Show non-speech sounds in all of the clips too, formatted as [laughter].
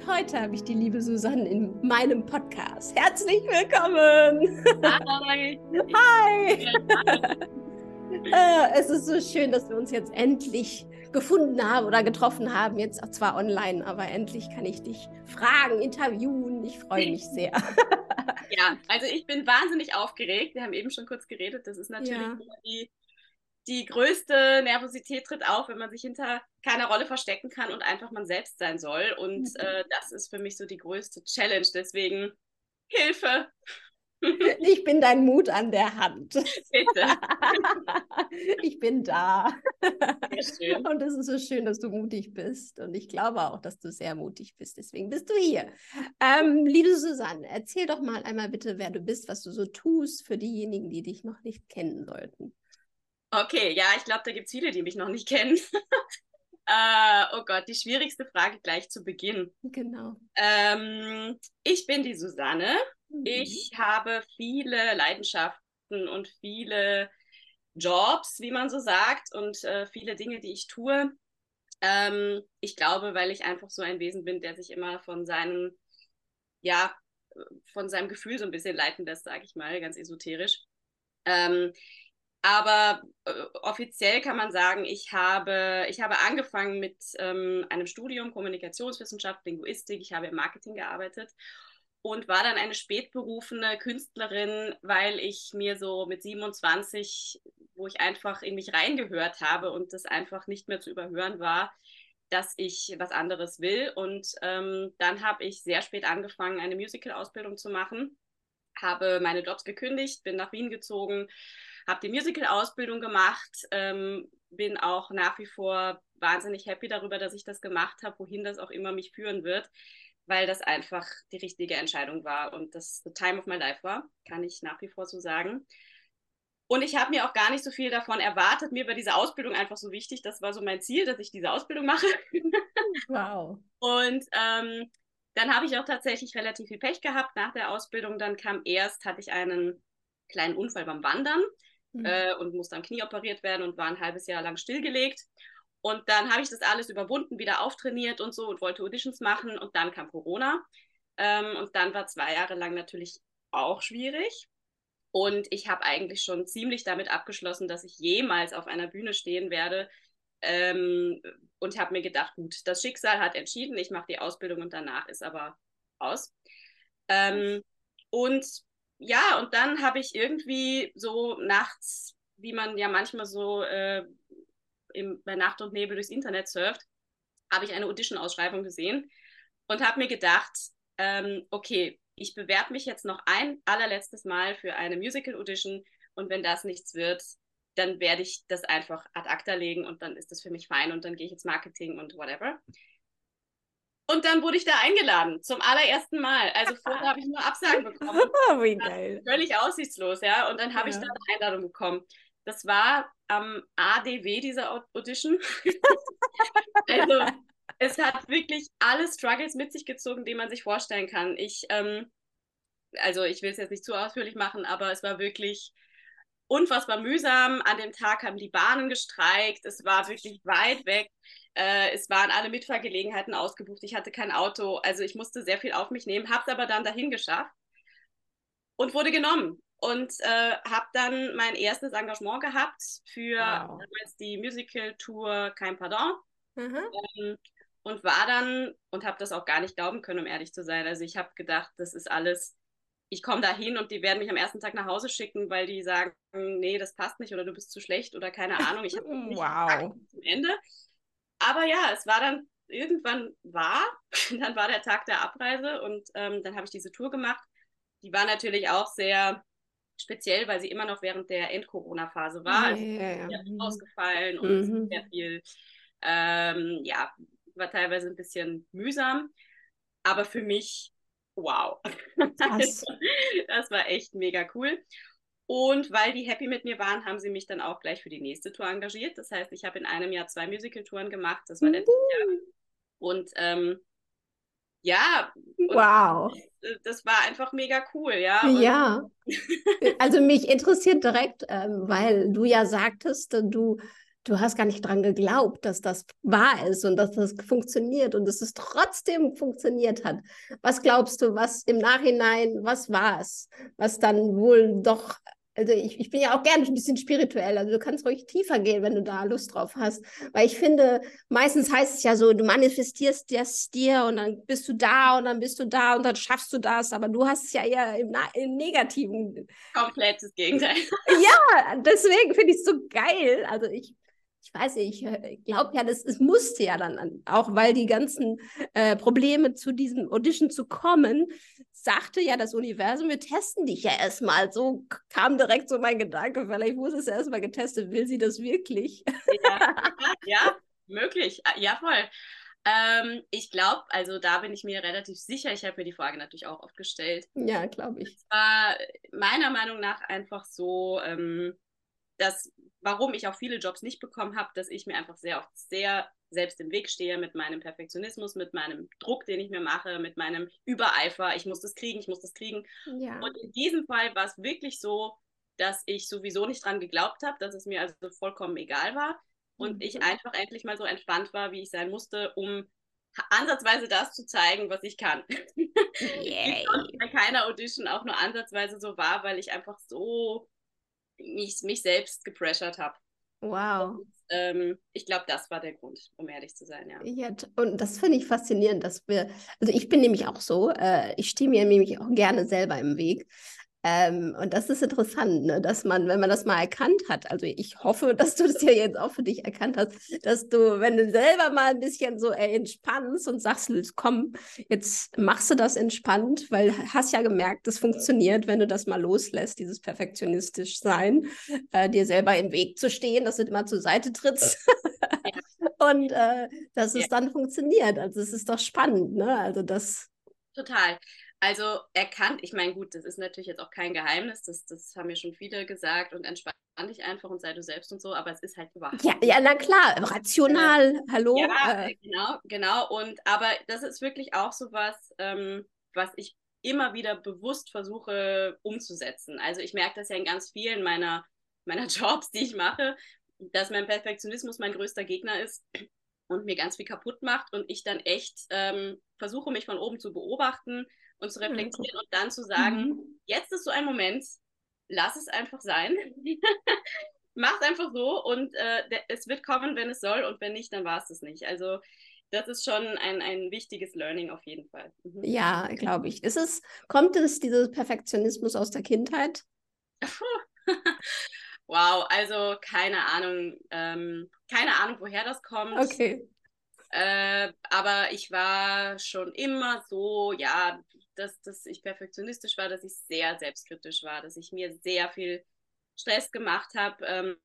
Und heute habe ich die liebe Susanne in meinem Podcast. Herzlich willkommen! Hi! [laughs] Hi! äh, es ist so schön, dass wir uns jetzt endlich gefunden haben oder getroffen haben. Jetzt zwar online, aber endlich kann ich dich fragen, interviewen. Ich freue mich [laughs] sehr. ja, also ich bin wahnsinnig aufgeregt. Wir haben eben schon kurz geredet. Das ist natürlich ja. die die größte Nervosität tritt auf, wenn man sich hinter keiner Rolle verstecken kann und einfach man selbst sein soll. Und mhm. äh, das ist für mich so die größte Challenge. Deswegen Hilfe. [laughs] Ich bin dein Mut an der Hand. Bitte. [laughs] Ich bin da. Sehr schön. Und es ist so schön, dass du mutig bist. Und ich glaube auch, dass du sehr mutig bist. Deswegen bist du hier. Ähm, liebe Susanne, erzähl doch mal einmal bitte, wer du bist, was du so tust für diejenigen, die dich noch nicht kennen sollten. Okay, ja, ich glaube, da gibt es viele, die mich noch nicht kennen. Äh, oh Gott, die schwierigste Frage gleich zu Beginn. Genau. Ähm, ich bin die Susanne. Mhm. Ich habe viele Leidenschaften und viele Jobs, wie man so sagt, und äh, viele Dinge, die ich tue. Ähm, ich glaube, weil ich einfach so ein Wesen bin, der sich immer von seinem, ja, von seinem Gefühl so ein bisschen leiten lässt, sage ich mal, ganz esoterisch. Ähm, aber äh, offiziell kann man sagen, ich habe, ich habe angefangen mit ähm, einem Studium Kommunikationswissenschaft, Linguistik. Ich habe im Marketing gearbeitet und war dann eine spätberufene Künstlerin, weil ich mir so mit 27, wo ich einfach in mich reingehört habe und das einfach nicht mehr zu überhören war, dass ich was anderes will. Und ähm, dann habe ich sehr spät angefangen, eine Musical-Ausbildung zu machen, habe meine Jobs gekündigt, bin nach Wien gezogen habe die Musical-Ausbildung gemacht, ähm, bin auch nach wie vor wahnsinnig happy darüber, dass ich das gemacht habe, wohin das auch immer mich führen wird, weil das einfach die richtige Entscheidung war und das the time of my life war, kann ich nach wie vor so sagen. Und ich habe mir auch gar nicht so viel davon erwartet. Mir war diese Ausbildung einfach so wichtig. Das war so mein Ziel, dass ich diese Ausbildung mache. [laughs] Wow. Und ähm, dann habe ich auch tatsächlich relativ viel Pech gehabt nach der Ausbildung. Dann kam erst, hatte ich einen kleinen Unfall beim Wandern mhm. äh, und musste am Knie operiert werden und war ein halbes Jahr lang stillgelegt. Und dann habe ich das alles überwunden, wieder auftrainiert und so und wollte Auditions machen und dann kam Corona. Ähm, und dann war zwei Jahre lang natürlich auch schwierig. Und ich habe eigentlich schon ziemlich damit abgeschlossen, dass ich jemals auf einer Bühne stehen werde. Ähm, und habe mir gedacht, gut, das Schicksal hat entschieden, ich mache die Ausbildung und danach ist aber aus. Ähm, und ja, und dann habe ich irgendwie so nachts, wie man ja manchmal so äh, im, bei Nacht und Nebel durchs Internet surft, habe ich eine Audition-Ausschreibung gesehen und habe mir gedacht, ähm, okay, ich bewerbe mich jetzt noch ein allerletztes Mal für eine Musical-Audition und wenn das nichts wird, dann werde ich das einfach ad acta legen und dann ist das für mich fein und dann gehe ich ins Marketing und whatever. Und dann wurde ich da eingeladen, zum allerersten Mal. Also vorher habe ich nur Absagen bekommen. [laughs] Wie geil. Völlig aussichtslos, ja. Und dann habe ja. ich da eine Einladung bekommen. Das war am ADW, dieser Audition. [laughs] also es hat wirklich alle Struggles mit sich gezogen, die man sich vorstellen kann. Ich, ähm, also ich will es jetzt nicht zu ausführlich machen, aber es war wirklich unfassbar mühsam. An dem Tag haben die Bahnen gestreikt. Es war wirklich weit weg. Äh, es waren alle Mitfahrgelegenheiten ausgebucht. Ich hatte kein Auto. Also ich musste sehr viel auf mich nehmen, habe es aber dann dahin geschafft und wurde genommen. Und äh, habe dann mein erstes Engagement gehabt für wow. die Musical-Tour Kein Pardon. Mhm. Ähm, und war dann, und habe das auch gar nicht glauben können, um ehrlich zu sein. Also ich habe gedacht, das ist alles ich komme da hin und die werden mich am ersten Tag nach Hause schicken, weil die sagen, nee, das passt nicht oder du bist zu schlecht oder keine Ahnung. Ich habe wow. zum Ende. Aber ja, es war dann irgendwann war, [laughs] dann war der Tag der Abreise und ähm, dann habe ich diese Tour gemacht. Die war natürlich auch sehr speziell, weil sie immer noch während der End-Corona-Phase war. Also yeah. sehr viel ausgefallen und mhm. sehr viel, ähm, ja, war teilweise ein bisschen mühsam. aber für mich, wow. Also, [laughs] das war echt mega cool. Und weil die happy mit mir waren, haben sie mich dann auch gleich für die nächste Tour engagiert. Das heißt, ich habe in einem Jahr zwei Musical-Touren gemacht. Das war letztes Jahr. Und ähm, ja, und wow. Das war einfach mega cool, ja. Und ja. [laughs] also mich interessiert direkt, ähm, weil du ja sagtest, du du hast gar nicht dran geglaubt, dass das wahr ist und dass das funktioniert und dass es trotzdem funktioniert hat. Was glaubst du, was im Nachhinein, was war es, was dann wohl doch also ich, ich bin ja auch gerne ein bisschen spirituell, also du kannst ruhig tiefer gehen, wenn du da Lust drauf hast. Weil ich finde, meistens heißt es ja so, du manifestierst das dir und dann bist du da und dann bist du da und dann schaffst du das, aber du hast es ja eher im, im Negativen. Komplettes Gegenteil. Ja, deswegen finde ich es so geil. Also ich ich weiß nicht, ich glaube ja, das, es musste ja dann, auch weil die ganzen äh, Probleme zu diesem Audition zu kommen, sagte ja das Universum, wir testen dich ja erstmal. So kam direkt so mein Gedanke, vielleicht muss es ja erstmal getestet, will sie das wirklich? Ja, [laughs] ja möglich, ah, ja voll. Ähm, ich glaube, also da bin ich mir relativ sicher, ich habe mir die Frage natürlich auch oft gestellt. Ja, glaube ich. Es war meiner Meinung nach einfach so, ähm, dass warum ich auch viele Jobs nicht bekommen habe, dass ich mir einfach sehr oft sehr selbst im Weg stehe mit meinem Perfektionismus, mit meinem Druck, den ich mir mache, mit meinem Übereifer. Ich muss das kriegen, ich muss das kriegen. Ja. Und in diesem Fall war es wirklich so, dass ich sowieso nicht dran geglaubt habe, dass es mir also vollkommen egal war und mhm. ich einfach endlich mal so entspannt war, wie ich sein musste, um ansatzweise das zu zeigen, was ich kann. [laughs] Yay. bei keiner Audition auch nur ansatzweise so war, weil ich einfach so mich, mich selbst gepressured habe. Wow. Und, ähm, ich glaube, das war der Grund, um ehrlich zu sein, ja. Ja, und das finde ich faszinierend, dass wir, also ich bin nämlich auch so, äh, ich stehe mir nämlich auch gerne selber im Weg. Ähm, und das ist interessant, ne? dass man, wenn man das mal erkannt hat, also ich hoffe, [laughs] dass du das ja jetzt auch für dich erkannt hast, dass du, wenn du selber mal ein bisschen so äh, entspannst und sagst, komm, jetzt machst du das entspannt, weil hast ja gemerkt, das funktioniert, wenn du das mal loslässt, dieses perfektionistisch sein, äh, dir selber im Weg zu stehen, dass du immer zur Seite trittst. Ja. [laughs] und äh, dass ja. es dann funktioniert. Also es ist doch spannend, ne? Also das. Total. Also erkannt, ich meine, gut, das ist natürlich jetzt auch kein Geheimnis, das, das haben mir schon viele gesagt und entspann dich einfach und sei du selbst und so, aber es ist halt überhaupt. Ja, ja, na klar, rational, äh, hallo. Ja, äh. genau, genau. Und aber das ist wirklich auch so was, ähm, was ich immer wieder bewusst versuche umzusetzen. Also ich merke das ja in ganz vielen meiner, meiner [laughs] Jobs, die ich mache, dass mein Perfektionismus mein größter Gegner ist und mir ganz viel kaputt macht und ich dann echt ähm, versuche, mich von oben zu beobachten und zu reflektieren und dann zu sagen, mhm. jetzt ist so ein Moment, lass es einfach sein. [laughs] Mach es einfach so und äh, es wird kommen, wenn es soll und wenn nicht, dann war es das nicht. Also das ist schon ein, ein wichtiges Learning auf jeden Fall. Mhm. Ja, glaube ich. Ist es, kommt es dieser Perfektionismus aus der Kindheit? [laughs] wow, also keine Ahnung, ähm, keine Ahnung, woher das kommt. Okay. Äh, aber ich war schon immer so, ja, dass, dass ich perfektionistisch war, dass ich sehr selbstkritisch war, dass ich mir sehr viel Stress gemacht habe. Ähm,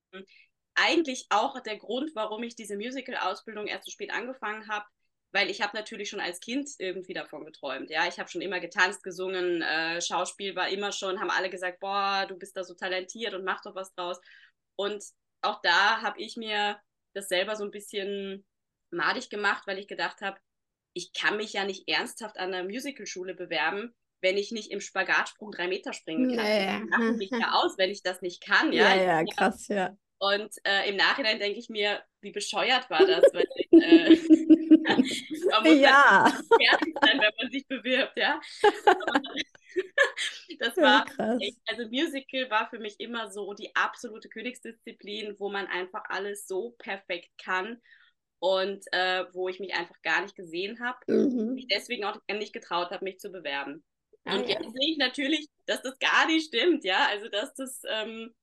eigentlich auch der Grund, warum ich diese Musical-Ausbildung erst so spät angefangen habe, weil ich habe natürlich schon als Kind irgendwie davon geträumt. Ja, ich habe schon immer getanzt, gesungen, äh, Schauspiel war immer schon, haben alle gesagt, boah, du bist da so talentiert und mach doch was draus. Und auch da habe ich mir das selber so ein bisschen madig gemacht, weil ich gedacht habe, ich kann mich ja nicht ernsthaft an der Musicalschule bewerben, wenn ich nicht im Spagatsprung drei Meter springen kann. Ja, ja. Ich mich ja aus, wenn ich das nicht kann. Ja, ja, ja krass, ja. Und äh, im Nachhinein denke ich mir, wie bescheuert war das? Weil, äh, [laughs] man muss ja. fertig sein, wenn man sich bewirbt, ja. das [laughs] war, ja, also Musical war für mich immer so die absolute Königsdisziplin, wo man einfach alles so perfekt kann und äh, wo ich mich einfach gar nicht gesehen habe. Mhm. Mich deswegen auch nicht getraut habe, mich zu bewerben. Ah, und ja. jetzt sehe ich natürlich, dass das gar nicht stimmt, ja. Also dass das, ähm,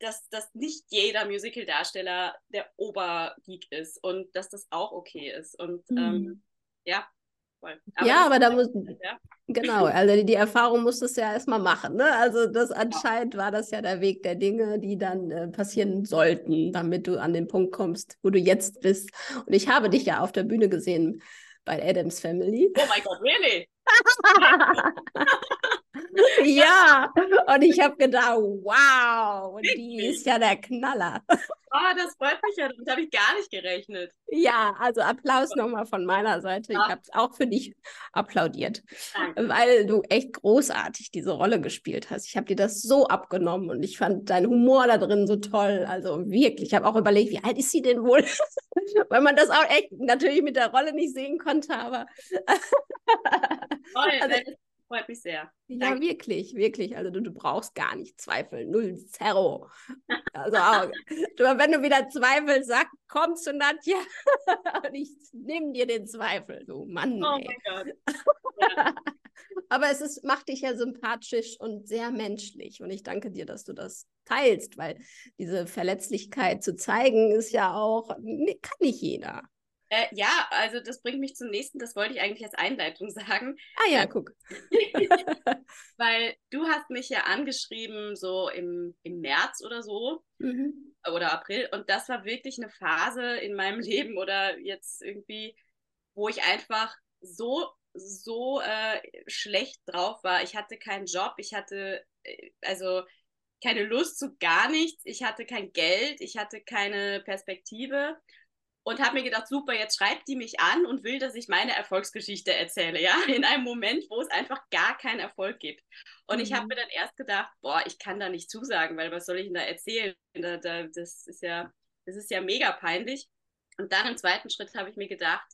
dass, dass nicht jeder Musical-Darsteller der Obergeek ist und dass das auch okay ist. Und ähm, mhm. ähm, ja, aber ja, aber da muss, ja. Genau, also die, die Erfahrung musst du ja erstmal machen. Ne? Also das anscheinend war das ja der Weg der Dinge, die dann äh, passieren sollten, damit du an den Punkt kommst, wo du jetzt bist. Und ich habe dich ja auf der Bühne gesehen bei Adams Family. Oh mein Gott, really? [laughs] ja, und ich habe gedacht, wow, die ist ja der Knaller. Oh, das freut mich ja, damit habe ich gar nicht gerechnet. Ja, also Applaus nochmal von meiner Seite. Ich habe es auch für dich applaudiert, Danke. weil du echt großartig diese Rolle gespielt hast. Ich habe dir das so abgenommen und ich fand deinen Humor da drin so toll. Also wirklich, ich habe auch überlegt, wie alt ist sie denn wohl? [laughs] weil man das auch echt natürlich mit der Rolle nicht sehen konnte, aber. Toll, [laughs] also, freut mich sehr. Ja, Danke. wirklich, wirklich. Also du, du brauchst gar nicht zweifeln. Null Zero. Also auch, du, wenn du wieder zweifelst, sag, komm zu Nadja [laughs] und ich nehme dir den Zweifel. Du Mann. Oh ey. mein Gott. Ja. [laughs] Aber es ist, macht dich ja sympathisch und sehr menschlich. Und ich danke dir, dass du das teilst, weil diese Verletzlichkeit zu zeigen ist ja auch, kann nicht jeder. Äh, ja, also das bringt mich zum nächsten, das wollte ich eigentlich als Einleitung sagen. Ah ja, guck. [laughs] Weil du hast mich ja angeschrieben, so im, im März oder so. Mhm. Oder April. Und das war wirklich eine Phase in meinem [laughs] Leben oder jetzt irgendwie, wo ich einfach so, so äh, schlecht drauf war. Ich hatte keinen Job, ich hatte, äh, also keine Lust zu gar nichts, ich hatte kein Geld, ich hatte keine Perspektive und habe mir gedacht, super, jetzt schreibt die mich an und will, dass ich meine Erfolgsgeschichte erzähle, ja, [laughs] in einem Moment, wo es einfach gar keinen Erfolg gibt. Und mhm. ich habe mir dann erst gedacht, boah, ich kann da nicht zusagen, weil was soll ich denn da erzählen? Da, da, das ist ja, das ist ja mega peinlich. Und dann im zweiten Schritt habe ich mir gedacht,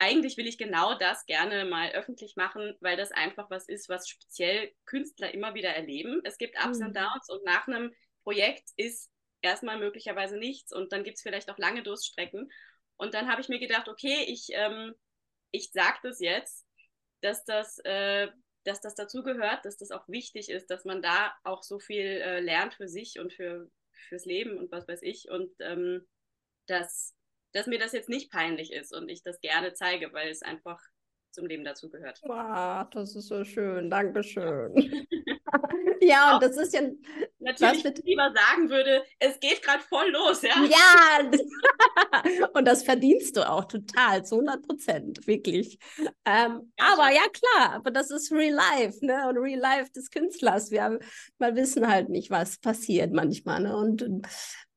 eigentlich will ich genau das gerne mal öffentlich machen, weil das einfach was ist, was speziell Künstler immer wieder erleben. Es gibt Ups mhm. und Downs und nach einem Projekt ist erstmal möglicherweise nichts und dann gibt es vielleicht auch lange Durststrecken. Und dann habe ich mir gedacht, okay, ich, ähm, ich sage das jetzt, dass das, äh, dass das dazugehört, dass das auch wichtig ist, dass man da auch so viel äh, lernt für sich und für, fürs Leben und was weiß ich. Und ähm, dass, dass mir das jetzt nicht peinlich ist und ich das gerne zeige, weil es einfach zum Leben dazugehört. Wow, das ist so schön. Dankeschön. [laughs] [laughs] ja, und das ist ja. Natürlich was lieber sagen würde, es geht gerade voll los, ja. Ja, [laughs] und das verdienst du auch total, zu 100 Prozent, wirklich. Ähm, ja, aber ja, klar, aber das ist Real Life, ne? Und Real Life des Künstlers. Wir, haben, wir wissen halt nicht, was passiert manchmal, ne? Und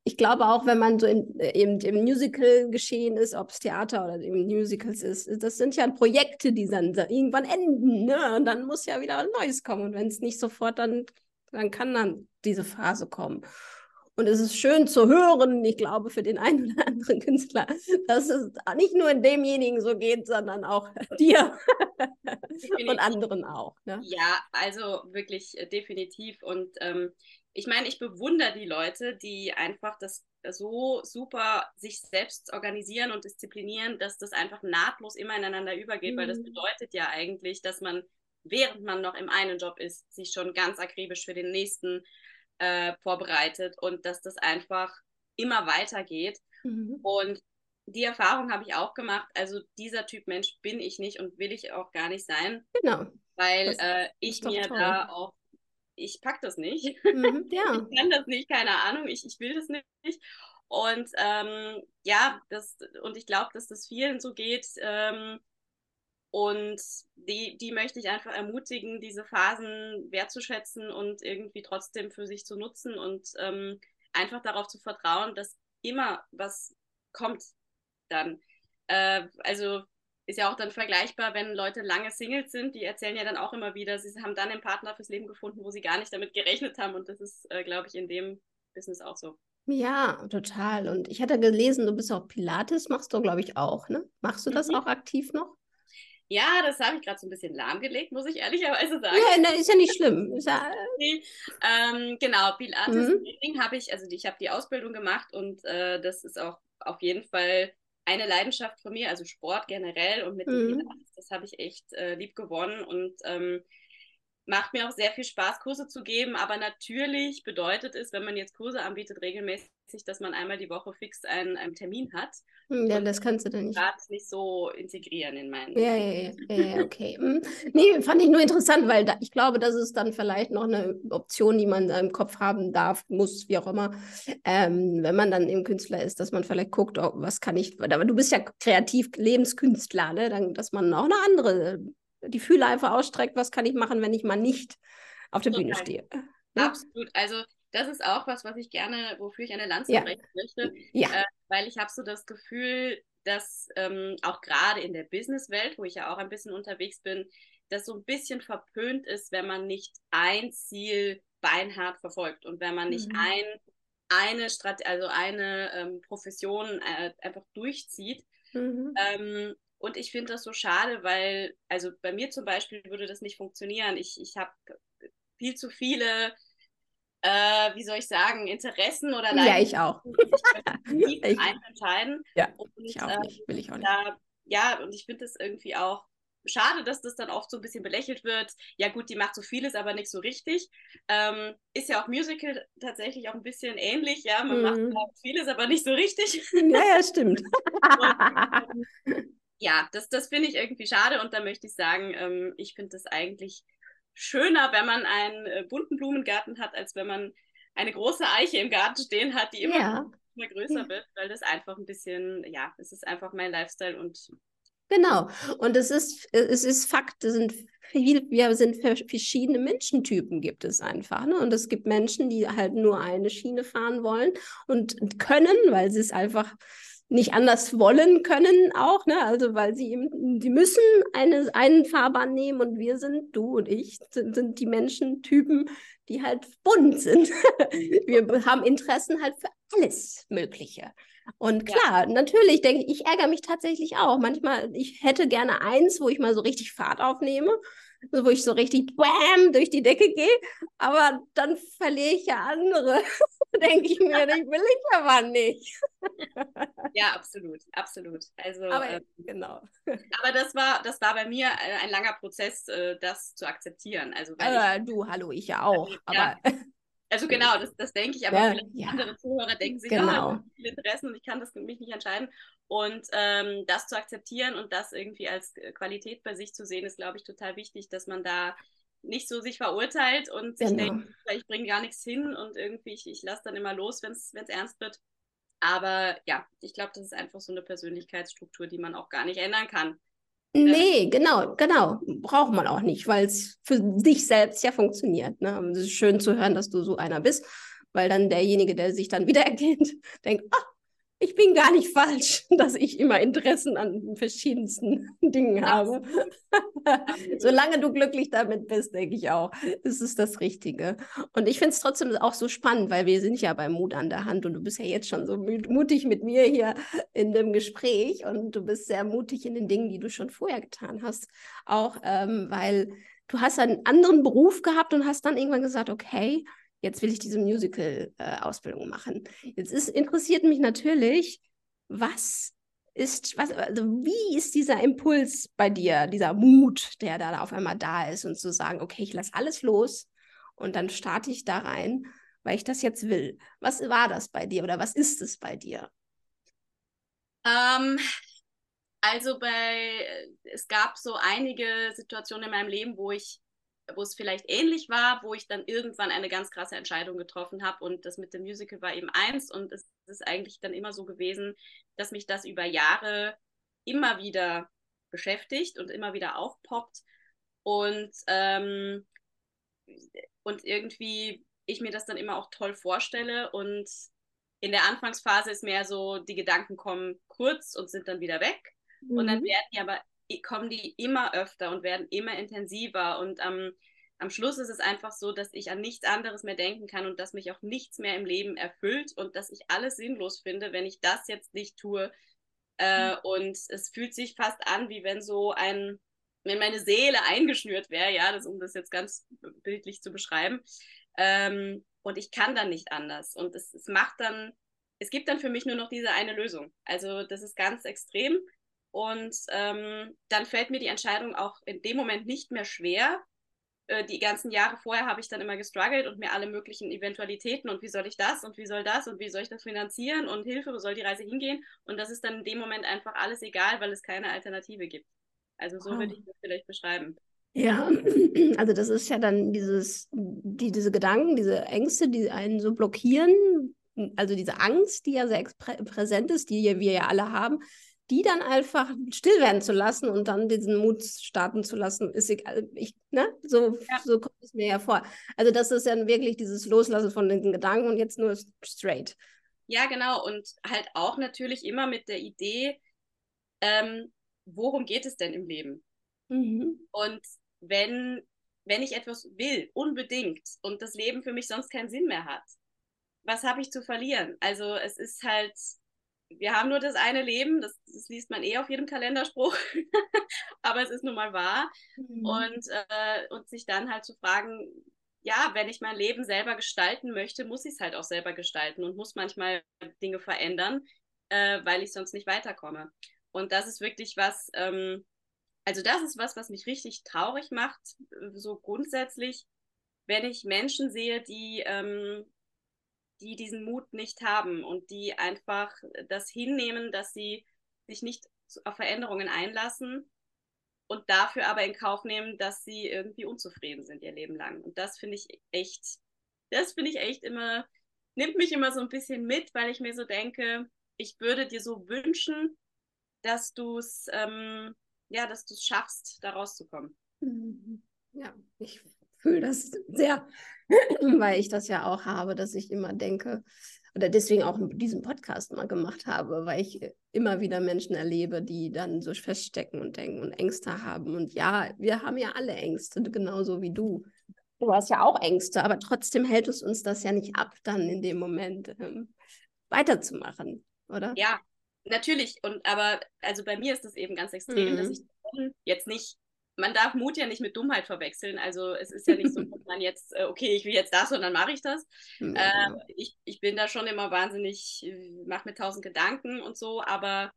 ich glaube auch, wenn man so in, äh, eben im Musical geschehen ist, ob es Theater oder eben Musicals ist, das sind ja Projekte, die dann irgendwann enden. Ne? Und dann muss ja wieder was Neues kommen. Und wenn es nicht sofort, dann, dann kann dann diese Phase kommen. Und es ist schön zu hören, ich glaube, für den einen oder anderen Künstler, dass es nicht nur in demjenigen so geht, sondern auch [laughs] dir und anderen auch. Ne? Ja, also wirklich äh, definitiv. Und ähm, ich meine, ich bewundere die Leute, die einfach das so super sich selbst organisieren und disziplinieren, dass das einfach nahtlos immer ineinander übergeht, mhm. weil das mhm. bedeutet ja eigentlich, dass man, während man noch im einen Job ist, sich schon ganz akribisch für den nächsten äh, vorbereitet und dass das einfach immer weitergeht. Mhm. Und die Erfahrung habe ich auch gemacht. Also dieser Typ Mensch bin ich nicht und will ich auch gar nicht sein. Genau. Weil äh, ich mir toll. da auch ich pack das nicht. [laughs] Mhm, ja. Ich kann das nicht, keine Ahnung, ich, ich will das nicht. Und ähm, ja, das, und ich glaube, dass das vielen so geht. Ähm, und die, die möchte ich einfach ermutigen, diese Phasen wertzuschätzen und irgendwie trotzdem für sich zu nutzen und ähm, einfach darauf zu vertrauen, dass immer was kommt dann. Äh, also ist ja auch dann vergleichbar, wenn Leute lange Singles sind, die erzählen ja dann auch immer wieder, sie haben dann einen Partner fürs Leben gefunden, wo sie gar nicht damit gerechnet haben. Und das ist, äh, glaube ich, in dem Business auch so. Ja, total. Und ich hatte gelesen, du bist auch Pilates, machst du, glaube ich, auch, ne? Machst du das mhm. auch aktiv noch? Ja, das habe ich gerade so ein bisschen lahmgelegt, muss ich ehrlicherweise sagen. Ja, ne, ist ja nicht schlimm. Ja, [laughs] nee, ähm, genau, Pilates mhm. habe ich, also ich habe die Ausbildung gemacht und äh, das ist auch auf jeden Fall eine Leidenschaft von mir, also Sport generell und mit mhm. dem das habe ich echt äh, lieb gewonnen und ähm, macht mir auch sehr viel Spaß, Kurse zu geben, aber natürlich bedeutet es, wenn man jetzt Kurse anbietet, regelmäßig, dass man einmal die Woche fix einen, einen Termin hat. Hm, ja, das kannst du dann nicht. Nicht so integrieren in meinen. Ja, ja, ja, ja, okay. Hm. Nee, fand ich nur interessant, weil da, ich glaube, das ist dann vielleicht noch eine Option, die man im Kopf haben darf, muss, wie auch immer, ähm, wenn man dann eben Künstler ist, dass man vielleicht guckt, oh, was kann ich, aber du bist ja kreativ Lebenskünstler, ne? Dann, dass man auch eine andere die Fühler einfach ausstreckt, was kann ich machen, wenn ich mal nicht auf der Total. Bühne stehe. Absolut. Also das ist auch was, was ich gerne, wofür ich eine Lanze ja. brechen möchte, ja. Äh, weil ich habe so das Gefühl, dass ähm, auch gerade in der Businesswelt, wo ich ja auch ein bisschen unterwegs bin, das so ein bisschen verpönt ist, wenn man nicht ein Ziel beinhart verfolgt und wenn man nicht mhm. ein, eine Strat also eine ähm, Profession äh, einfach durchzieht. Mhm. Ähm, und ich finde das so schade, weil, also bei mir zum Beispiel würde das nicht funktionieren. Ich, ich habe viel zu viele, äh, wie soll ich sagen, Interessen oder Leiden. Ja, ich auch. Ich kann nicht [laughs] entscheiden. Ja, und, ich auch nicht. Will ich auch nicht. Da, ja, und ich finde das irgendwie auch schade, dass das dann oft so ein bisschen belächelt wird. Ja gut, die macht so vieles, aber nicht so richtig. Ähm, ist ja auch Musical tatsächlich auch ein bisschen ähnlich. Ja, man mhm. macht vieles, aber nicht so richtig. Ja, ja, [laughs] stimmt. und, ähm, ja, das, das finde ich irgendwie schade und da möchte ich sagen, ähm, ich finde das eigentlich schöner, wenn man einen äh, bunten Blumengarten hat, als wenn man eine große Eiche im Garten stehen hat, die immer, ja. immer größer ja. wird, weil das einfach ein bisschen, ja, es ist einfach mein Lifestyle und Genau. Und es ist, es ist Fakt, es sind viel, wir sind verschiedene Menschentypen gibt es einfach. Ne? Und es gibt Menschen, die halt nur eine Schiene fahren wollen und können, weil sie es einfach nicht anders wollen können auch, ne? Also weil sie eben, die müssen eine, einen Fahrbahn nehmen und wir sind, du und ich, sind, sind die Menschentypen, die halt bunt sind. wir haben Interessen halt für alles Mögliche. Und klar, ja. natürlich denke ich, ich ärgere mich tatsächlich auch. Manchmal, ich hätte gerne eins, wo ich mal so richtig Fahrt aufnehme wo ich so richtig bam durch die Decke gehe, aber dann verliere ich ja andere. [laughs] Denke ich mir, das will ich aber nicht. ja, absolut, absolut. Also, aber, ähm, genau. aber das war, das war bei mir äh, ein langer Prozess, äh, das zu akzeptieren. Also, äh, ich, du, hallo, ich ja auch. Also, aber ja, [laughs] also genau, das, das denke ich, aber ja, ja. andere Zuhörer denken sich, genau. ah, viele Interessen und ich kann das mich nicht entscheiden. Und ähm, das zu akzeptieren und das irgendwie als Qualität bei sich zu sehen, ist, glaube ich, total wichtig, dass man da nicht so sich verurteilt und sich genau. denkt, ich bringe gar nichts hin und irgendwie, ich, ich lasse dann immer los, wenn es ernst wird. Aber ja, ich glaube, das ist einfach so eine Persönlichkeitsstruktur, die man auch gar nicht ändern kann. Nee, genau, genau. Braucht man auch nicht, weil es für dich selbst ja funktioniert. Ne? es ist schön zu hören, dass du so einer bist, weil dann derjenige, der sich dann [laughs] wiedererkennt, denkt, ah, ich bin gar nicht falsch, [laughs] dass ich immer Interessen an verschiedensten [laughs] Dingen habe. [laughs] Solange du glücklich damit bist, denke ich auch, ist es das Richtige. Und ich finde es trotzdem auch so spannend, weil wir sind ja beim Mut an der Hand und du bist ja jetzt schon so mutig mit mir hier in dem Gespräch und du bist sehr mutig in den Dingen, die du schon vorher getan hast. Auch ähm, weil du hast einen anderen Beruf gehabt und hast dann irgendwann gesagt, okay, jetzt will ich diese Musical-Ausbildung äh, machen. Jetzt ist, interessiert mich natürlich, was ist, was, also wie ist dieser Impuls bei dir, dieser Mut, der da auf einmal da ist und zu sagen, okay, ich lasse alles los und dann starte ich da rein, weil ich das jetzt will. Was war das bei dir oder was ist es bei dir? Ähm, also bei, es gab so einige Situationen in meinem Leben, wo ich wo es vielleicht ähnlich war, wo ich dann irgendwann eine ganz krasse Entscheidung getroffen habe. Und das mit dem Musical war eben eins. Und es ist eigentlich dann immer so gewesen, dass mich das über Jahre immer wieder beschäftigt und immer wieder aufpoppt. Und, ähm, und irgendwie ich mir das dann immer auch toll vorstelle. Und in der Anfangsphase ist mehr so, die Gedanken kommen kurz und sind dann wieder weg. Mhm. Und dann mhm. werden die aber kommen die immer öfter und werden immer intensiver. Und ähm, am Schluss ist es einfach so, dass ich an nichts anderes mehr denken kann und dass mich auch nichts mehr im Leben erfüllt und dass ich alles sinnlos finde, wenn ich das jetzt nicht tue. Äh, mhm. Und es fühlt sich fast an, wie wenn so ein, wenn meine Seele eingeschnürt wäre, ja, das, um das jetzt ganz bildlich zu beschreiben. Ähm, und ich kann dann nicht anders. Und es, es macht dann, es gibt dann für mich nur noch diese eine Lösung. Also das ist ganz extrem. Und ähm, dann fällt mir die Entscheidung auch in dem Moment nicht mehr schwer, äh, die ganzen Jahre vorher habe ich dann immer gestruggelt und mir alle möglichen Eventualitäten und wie soll ich das und wie soll das und wie soll ich das finanzieren und Hilfe, wo soll die Reise hingehen? Und das ist dann in dem Moment einfach alles egal, weil es keine Alternative gibt. Also so oh. würde ich das vielleicht beschreiben. Ja, [clears throat] also das ist ja dann dieses, die, diese Gedanken, diese Ängste, die einen so blockieren, also diese Angst, die ja sehr präsent ist, die wir ja alle haben, die dann einfach still werden zu lassen und dann diesen Mut starten zu lassen, ist egal. Ich, ne? so, ja. so kommt es mir ja vor. Also das ist dann wirklich dieses Loslassen von den Gedanken und jetzt nur straight. Ja, genau. Und halt auch natürlich immer mit der Idee, ähm, worum geht es denn im Leben? Mhm. Und wenn, wenn ich etwas will, unbedingt, und das Leben für mich sonst keinen Sinn mehr hat, was habe ich zu verlieren? Also es ist halt wir haben nur das eine Leben, das, das liest man eh auf jedem Kalenderspruch, [laughs] aber es ist nun mal wahr. Mhm. Und, äh, und sich dann halt zu fragen, ja, wenn ich mein Leben selber gestalten möchte, muss ich es halt auch selber gestalten und muss manchmal Dinge verändern, äh, weil ich sonst nicht weiterkomme. Und das ist wirklich was, ähm, also das ist was, was mich richtig traurig macht, so grundsätzlich, wenn ich Menschen sehe, die ähm, die diesen Mut nicht haben und die einfach das hinnehmen, dass sie sich nicht auf Veränderungen einlassen und dafür aber in Kauf nehmen, dass sie irgendwie unzufrieden sind ihr Leben lang. Und das finde ich echt, das finde ich echt immer, nimmt mich immer so ein bisschen mit, weil ich mir so denke, ich würde dir so wünschen, dass du es, ähm, ja, dass du es schaffst, da rauszukommen. Mhm. Ja, ich fühle das sehr, [clears throat] weil ich das ja auch habe, dass ich immer denke, oder deswegen auch diesen Podcast mal gemacht habe, weil ich immer wieder Menschen erlebe, die dann so feststecken und denken und Ängste haben. Und ja, wir haben ja alle Ängste, genauso wie du. Du hast ja auch Ängste, aber trotzdem hält es uns das ja nicht ab, dann in dem Moment ähm, weiterzumachen, oder? Ja, natürlich. Und aber also bei mir ist das eben ganz extrem, mhm. dass ich jetzt nicht man darf Mut ja nicht mit Dummheit verwechseln. Also es ist ja nicht so, [laughs] dass man jetzt, äh, okay, ich will jetzt das und dann mache ich das. Ja. Äh, ich, ich bin da schon immer wahnsinnig, mache mir tausend Gedanken und so, aber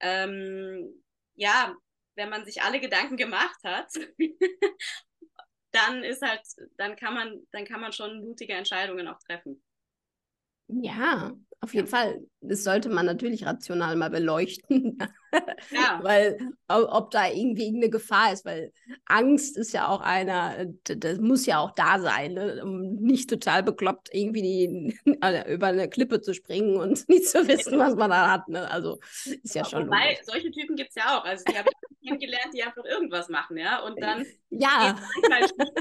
ähm, ja, wenn man sich alle Gedanken gemacht hat, [laughs] dann ist halt, dann kann man, dann kann man schon mutige Entscheidungen auch treffen. Ja, auf jeden Fall. Das sollte man natürlich rational mal beleuchten. [laughs] Ja. [laughs] weil, ob da irgendwie eine Gefahr ist, weil Angst ist ja auch einer, das muss ja auch da sein, ne? um nicht total bekloppt irgendwie die, [laughs] also über eine Klippe zu springen und [laughs] nicht zu wissen, was man da hat. Ne? Also ist ja, ja schon. Wobei, solche Typen gibt es ja auch. Also die habe ich kennengelernt, die einfach irgendwas machen, ja. Und dann ja.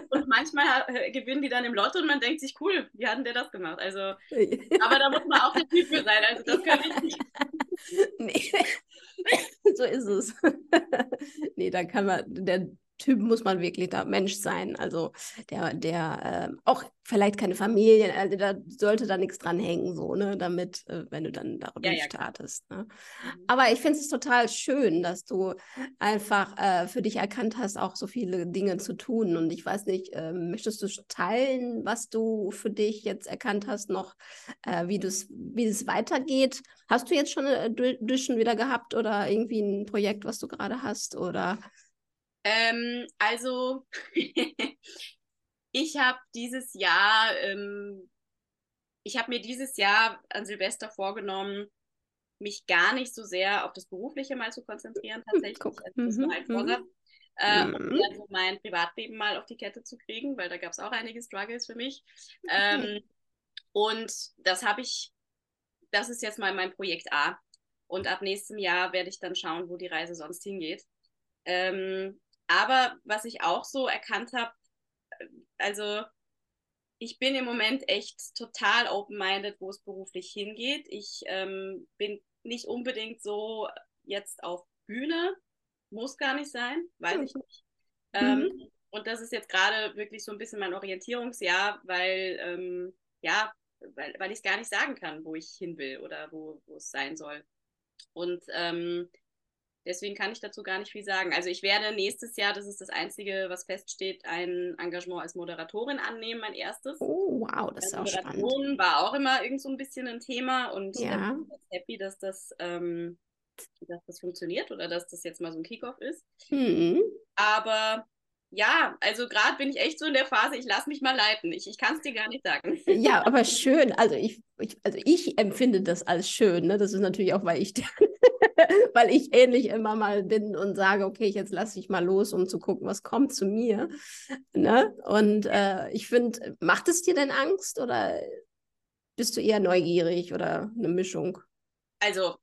und manchmal äh, gewinnen die dann im Lotto und man denkt sich, cool, wie hat denn der das gemacht? Also, aber da muss man auch der Typ für sein. Also das kann ich nicht. [laughs] nee. [laughs] so ist es. [laughs] nee, da kann man, der Typ muss man wirklich da Mensch sein. Also der, der äh, auch vielleicht keine Familie, also da sollte da nichts dran hängen, so, ne, damit, äh, wenn du dann darüber ja, ja, startest. Ne? Mhm. Aber ich finde es total schön, dass du einfach äh, für dich erkannt hast, auch so viele Dinge zu tun. Und ich weiß nicht, äh, möchtest du teilen, was du für dich jetzt erkannt hast, noch, äh, wie wie es weitergeht? Hast du jetzt schon eine Edition wieder gehabt oder irgendwie ein Projekt, was du gerade hast? Oder ähm, also, [laughs] ich habe dieses Jahr, ähm, ich habe mir dieses Jahr an Silvester vorgenommen, mich gar nicht so sehr auf das Berufliche mal zu konzentrieren, tatsächlich. Guck. Also, das war ein mhm, Vorsatz. Mhm. Äh, um also mein Privatleben mal auf die Kette zu kriegen, weil da gab es auch einige Struggles für mich. Ähm, und das habe ich, das ist jetzt mal mein Projekt A. Und ab nächstem Jahr werde ich dann schauen, wo die Reise sonst hingeht. Ähm, aber was ich auch so erkannt habe, also ich bin im Moment echt total open-minded, wo es beruflich hingeht. Ich ähm, bin nicht unbedingt so jetzt auf Bühne, muss gar nicht sein, weiß mhm. ich nicht. Mhm. Ähm, und das ist jetzt gerade wirklich so ein bisschen mein Orientierungsjahr, weil, ähm, ja, weil, weil ich es gar nicht sagen kann, wo ich hin will oder wo, wo es sein soll. Und ähm, Deswegen kann ich dazu gar nicht viel sagen. Also ich werde nächstes Jahr, das ist das Einzige, was feststeht, ein Engagement als Moderatorin annehmen, mein erstes. Oh, wow, das ist auch spannend. war auch immer irgend so ein bisschen ein Thema und ja. ich bin happy, dass das, ähm, dass das funktioniert oder dass das jetzt mal so ein Kickoff ist. Mhm. Aber ja, also gerade bin ich echt so in der Phase, ich lasse mich mal leiten. Ich, ich kann es dir gar nicht sagen. Ja, aber schön. Also ich, ich, also ich empfinde das als schön. Ne? Das ist natürlich auch, weil ich, [laughs] weil ich ähnlich immer mal bin und sage, okay, jetzt lasse ich mal los, um zu gucken, was kommt zu mir. Ne? Und äh, ich finde, macht es dir denn Angst oder bist du eher neugierig oder eine Mischung? Also,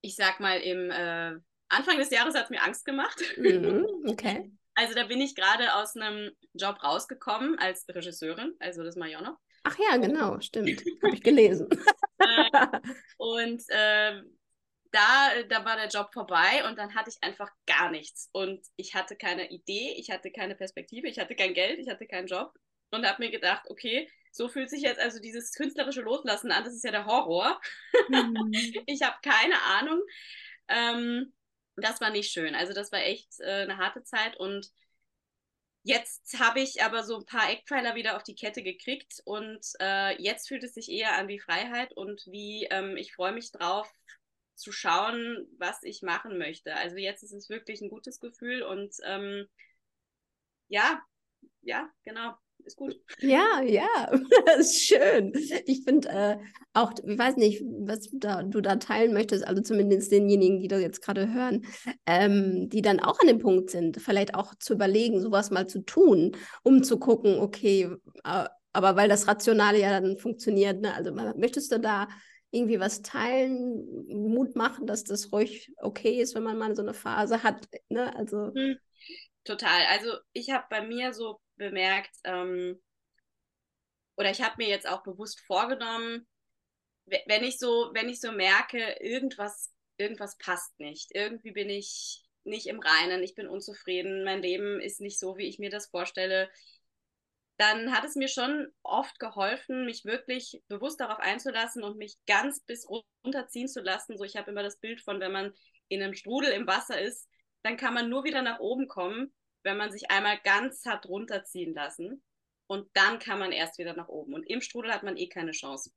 ich sag mal, im äh, Anfang des Jahres hat es mir Angst gemacht. Mhm, [laughs] okay. Also da bin ich gerade aus einem Job rausgekommen als Regisseurin, also das mache ich auch noch. Ach ja, genau, stimmt. Habe ich gelesen. [laughs] äh, und äh, da, da war der Job vorbei und dann hatte ich einfach gar nichts. Und ich hatte keine Idee, ich hatte keine Perspektive, ich hatte kein Geld, ich hatte keinen Job und habe mir gedacht, okay, so fühlt sich jetzt also dieses künstlerische Loslassen an, das ist ja der Horror. Mhm. [laughs] ich habe keine Ahnung. Ähm, das war nicht schön. Also das war echt äh, eine harte Zeit und jetzt habe ich aber so ein paar Eckpfeiler wieder auf die Kette gekriegt und äh, jetzt fühlt es sich eher an wie Freiheit und wie ähm, ich freue mich drauf zu schauen, was ich machen möchte. Also jetzt ist es wirklich ein gutes Gefühl und ähm, ja, ja, genau ist gut. Ja, ja, [laughs] das ist schön. Ich finde äh, auch, ich weiß nicht, was da, du da teilen möchtest, also zumindest denjenigen, die das jetzt gerade hören, ähm, die dann auch an dem Punkt sind, vielleicht auch zu überlegen, sowas mal zu tun, um zu gucken, okay, äh, aber weil das Rationale ja dann funktioniert, ne? also möchtest du da irgendwie was teilen, Mut machen, dass das ruhig okay ist, wenn man mal so eine Phase hat, ne? also... Hm. Total. Also ich habe bei mir so bemerkt, ähm, oder ich habe mir jetzt auch bewusst vorgenommen, wenn ich so, wenn ich so merke, irgendwas, irgendwas passt nicht, irgendwie bin ich nicht im Reinen, ich bin unzufrieden, mein Leben ist nicht so, wie ich mir das vorstelle, dann hat es mir schon oft geholfen, mich wirklich bewusst darauf einzulassen und mich ganz bis runterziehen zu lassen. So, ich habe immer das Bild von, wenn man in einem Strudel im Wasser ist, dann kann man nur wieder nach oben kommen, wenn man sich einmal ganz hat runterziehen lassen. Und dann kann man erst wieder nach oben. Und im Strudel hat man eh keine Chance.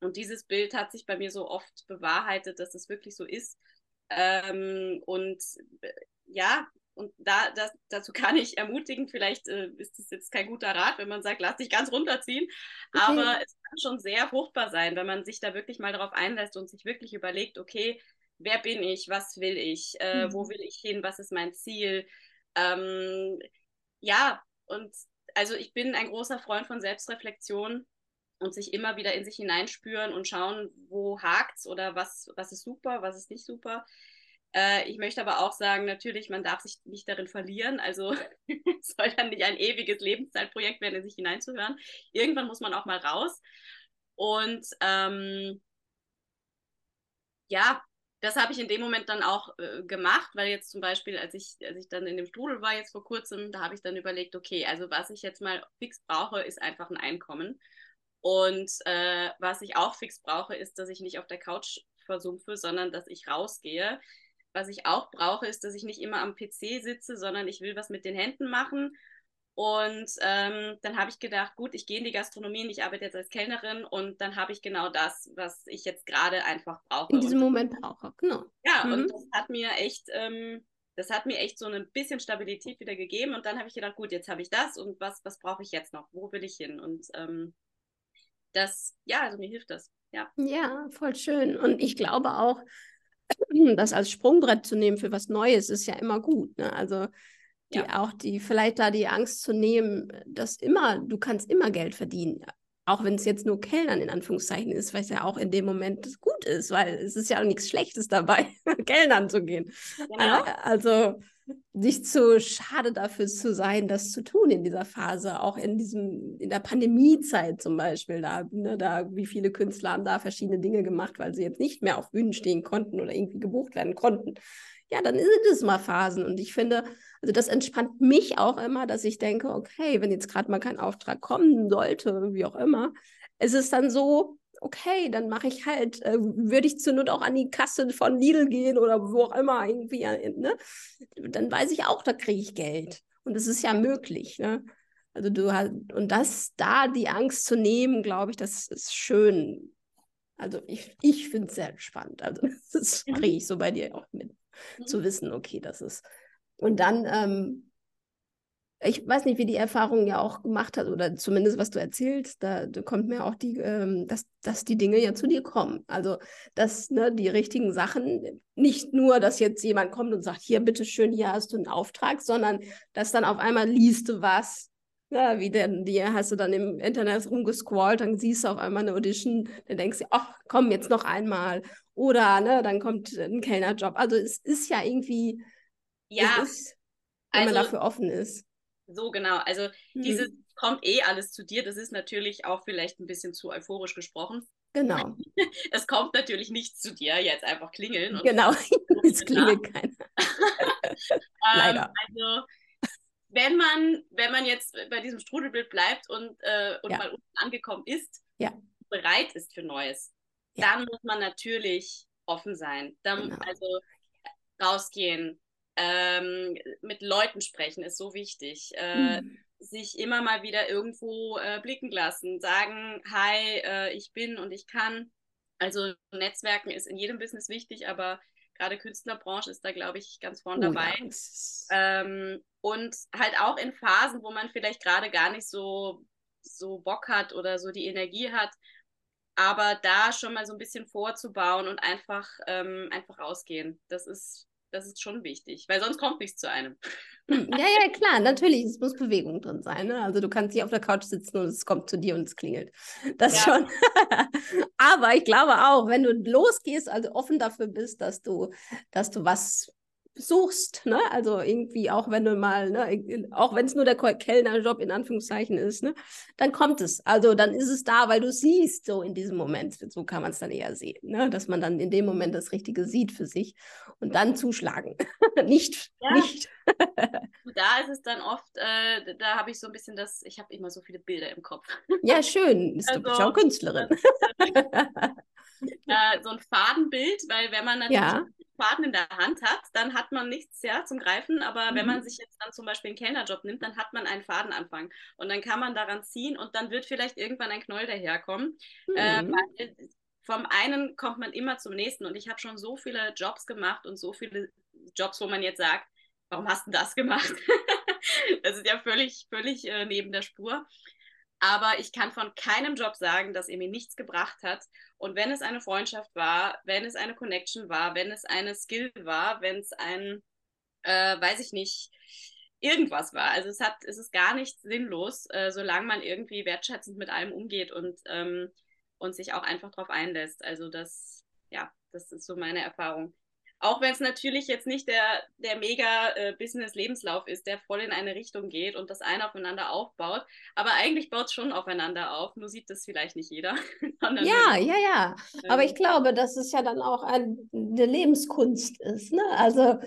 Und dieses Bild hat sich bei mir so oft bewahrheitet, dass es wirklich so ist. Ähm, und äh, ja, und da, das, dazu kann ich ermutigen, vielleicht äh, ist das jetzt kein guter Rat, wenn man sagt, lass dich ganz runterziehen. Okay. Aber es kann schon sehr fruchtbar sein, wenn man sich da wirklich mal darauf einlässt und sich wirklich überlegt, okay, wer bin ich, was will ich, äh, mhm. wo will ich hin, was ist mein Ziel, ähm, ja, und also ich bin ein großer Freund von Selbstreflexion und sich immer wieder in sich hineinspüren und schauen, wo hakt's oder was, was ist super, was ist nicht super. Äh, ich möchte aber auch sagen, natürlich, man darf sich nicht darin verlieren. Also [laughs] es soll dann nicht ein ewiges Lebenszeitprojekt werden, in sich hineinzuhören. Irgendwann muss man auch mal raus. Und ähm, ja, das habe ich in dem Moment dann auch äh, gemacht, weil jetzt zum Beispiel, als ich, als ich dann in dem Strudel war, jetzt vor kurzem, da habe ich dann überlegt, okay, also was ich jetzt mal fix brauche, ist einfach ein Einkommen. Und äh, was ich auch fix brauche, ist, dass ich nicht auf der Couch versumpfe, sondern dass ich rausgehe. Was ich auch brauche, ist, dass ich nicht immer am PC sitze, sondern ich will was mit den Händen machen und ähm, dann habe ich gedacht, gut, ich gehe in die Gastronomie und ich arbeite jetzt als Kellnerin und dann habe ich genau das, was ich jetzt gerade einfach brauche. In diesem und, Moment brauche, genau. Ja, mhm. und das hat mir echt, ähm, das hat mir echt so ein bisschen Stabilität wieder gegeben und dann habe ich gedacht, gut, jetzt habe ich das und was, was brauche ich jetzt noch? Wo will ich hin? Und ähm, das, ja, also mir hilft das. Ja. ja, voll schön. Und ich glaube auch, [clears throat] das als Sprungbrett zu nehmen für was Neues ist ja immer gut. Ne? Also die ja. auch die vielleicht da die Angst zu nehmen, dass immer, du kannst immer Geld verdienen. Auch wenn es jetzt nur Kellnern in Anführungszeichen ist, weil es ja auch in dem Moment gut ist, weil es ist ja auch nichts Schlechtes dabei, [laughs] Kellnern zu gehen. Genau. Also nicht zu schade dafür zu sein, das zu tun in dieser Phase, auch in diesem, in der Pandemiezeit zum Beispiel, da, ne, da, wie viele Künstler haben da verschiedene Dinge gemacht, weil sie jetzt nicht mehr auf Bühnen stehen konnten oder irgendwie gebucht werden konnten. Ja, dann sind es mal Phasen. Und ich finde, also das entspannt mich auch immer, dass ich denke, okay, wenn jetzt gerade mal kein Auftrag kommen sollte, wie auch immer, ist es dann so, okay, dann mache ich halt, äh, würde ich zur Not auch an die Kasse von Lidl gehen oder wo auch immer irgendwie, ne? Dann weiß ich auch, da kriege ich Geld. Und das ist ja möglich, ne? Also du hast, und das, da die Angst zu nehmen, glaube ich, das ist schön. Also ich, ich finde es sehr spannend. Also [laughs] das kriege ich so bei dir auch mit, mhm. zu wissen, okay, das ist und dann, ähm, ich weiß nicht, wie die Erfahrung ja auch gemacht hat oder zumindest was du erzählst, da, kommt mir auch die, ähm, dass, dass die Dinge ja zu dir kommen. Also, dass ne, die richtigen Sachen, nicht nur, dass jetzt jemand kommt und sagt, hier, bitteschön, hier hast du einen Auftrag, sondern dass dann auf einmal liest du was. Ja, wie denn, die hast du dann im Internet rumgescrollt, dann siehst du auf einmal eine Audition, dann denkst du, ach, komm, jetzt noch einmal. Oder ne, dann kommt ein Kellnerjob. Also es ist ja irgendwie, ja, ist, wenn also, man dafür offen ist. So genau. Also mhm. dieses kommt eh alles zu dir. Das ist natürlich auch vielleicht ein bisschen zu euphorisch gesprochen. Genau. [laughs] Es kommt natürlich nicht zu dir, jetzt einfach klingeln. genau, [laughs] [laughs] es klingelt keiner. Leider. Ähm, also, wenn man, wenn man jetzt bei diesem Strudelbild bleibt und, äh, und ja. mal unten angekommen ist, ja. bereit ist für Neues, ja. dann muss man natürlich offen sein. Dann, genau. Also rausgehen, ähm, mit Leuten sprechen ist so wichtig. Äh, mhm. Sich immer mal wieder irgendwo äh, blicken lassen, sagen, hi, äh, ich bin und ich kann. Also Netzwerken ist in jedem Business wichtig, aber gerade Künstlerbranche ist da, glaube ich, ganz vorne oh, dabei. Ja. Ähm, und halt auch in Phasen, wo man vielleicht gerade gar nicht so, so Bock hat oder so die Energie hat, aber da schon mal so ein bisschen vorzubauen und einfach, ähm, einfach rausgehen. Das ist das ist schon wichtig, weil sonst kommt nichts zu einem. Hm, ja, ja, klar, natürlich, es muss Bewegung drin sein. Ne? Also du kannst nicht auf der Couch sitzen und es kommt zu dir und es klingelt. Das ja. schon. [laughs] Aber ich glaube auch, wenn du losgehst, also offen dafür bist, dass du, dass du was suchst, ne? Also irgendwie auch wenn du mal, ne, auch wenn es nur der Kellnerjob in Anführungszeichen ist, ne, dann kommt es. Also dann ist es da, weil du siehst, so in diesem Moment. So kann man es dann eher sehen, ne? Dass man dann in dem Moment das Richtige sieht für sich und dann zuschlagen. [laughs] nicht, ja. nicht. [laughs] da ist es dann oft, äh, da habe ich so ein bisschen das, ich habe immer so viele Bilder im Kopf. ja, schön. Ist also, du bist auch Künstlerin. äh, [laughs] so ein Fadenbild, weil wenn man natürlich ja. Faden in der Hand hat, dann hat man nichts ja, zum Greifen. Aber mhm. wenn man sich jetzt dann zum Beispiel einen Kellnerjob nimmt, dann hat man einen Fadenanfang. Und dann kann man daran ziehen und dann wird vielleicht irgendwann ein Knoll daherkommen. Äh, mhm. Äh, vom einen kommt man immer zum nächsten. Und ich habe schon so viele Jobs gemacht und so viele Jobs, wo man jetzt sagt, warum hast du das gemacht? [laughs] das ist ja völlig, völlig äh, neben der Spur. Aber ich kann von keinem Job sagen, dass er mir nichts gebracht hat. Und wenn es eine Freundschaft war, wenn es eine Connection war, wenn es eine Skill war, wenn es ein, äh, weiß ich nicht, irgendwas war. Also es hat, es ist gar nicht sinnlos, äh, solange man irgendwie wertschätzend mit allem umgeht und, ähm, und sich auch einfach darauf einlässt. Also das, ja, das ist so meine Erfahrung. Auch wenn es natürlich jetzt nicht der, der mega äh, Business-Lebenslauf ist, der voll in eine Richtung geht und das eine aufeinander aufbaut. Aber eigentlich baut es schon aufeinander auf, nur sieht das vielleicht nicht jeder. [laughs] ja, ja, ja. Aber ich glaube, dass es ja dann auch eine Lebenskunst ist. Ne? Also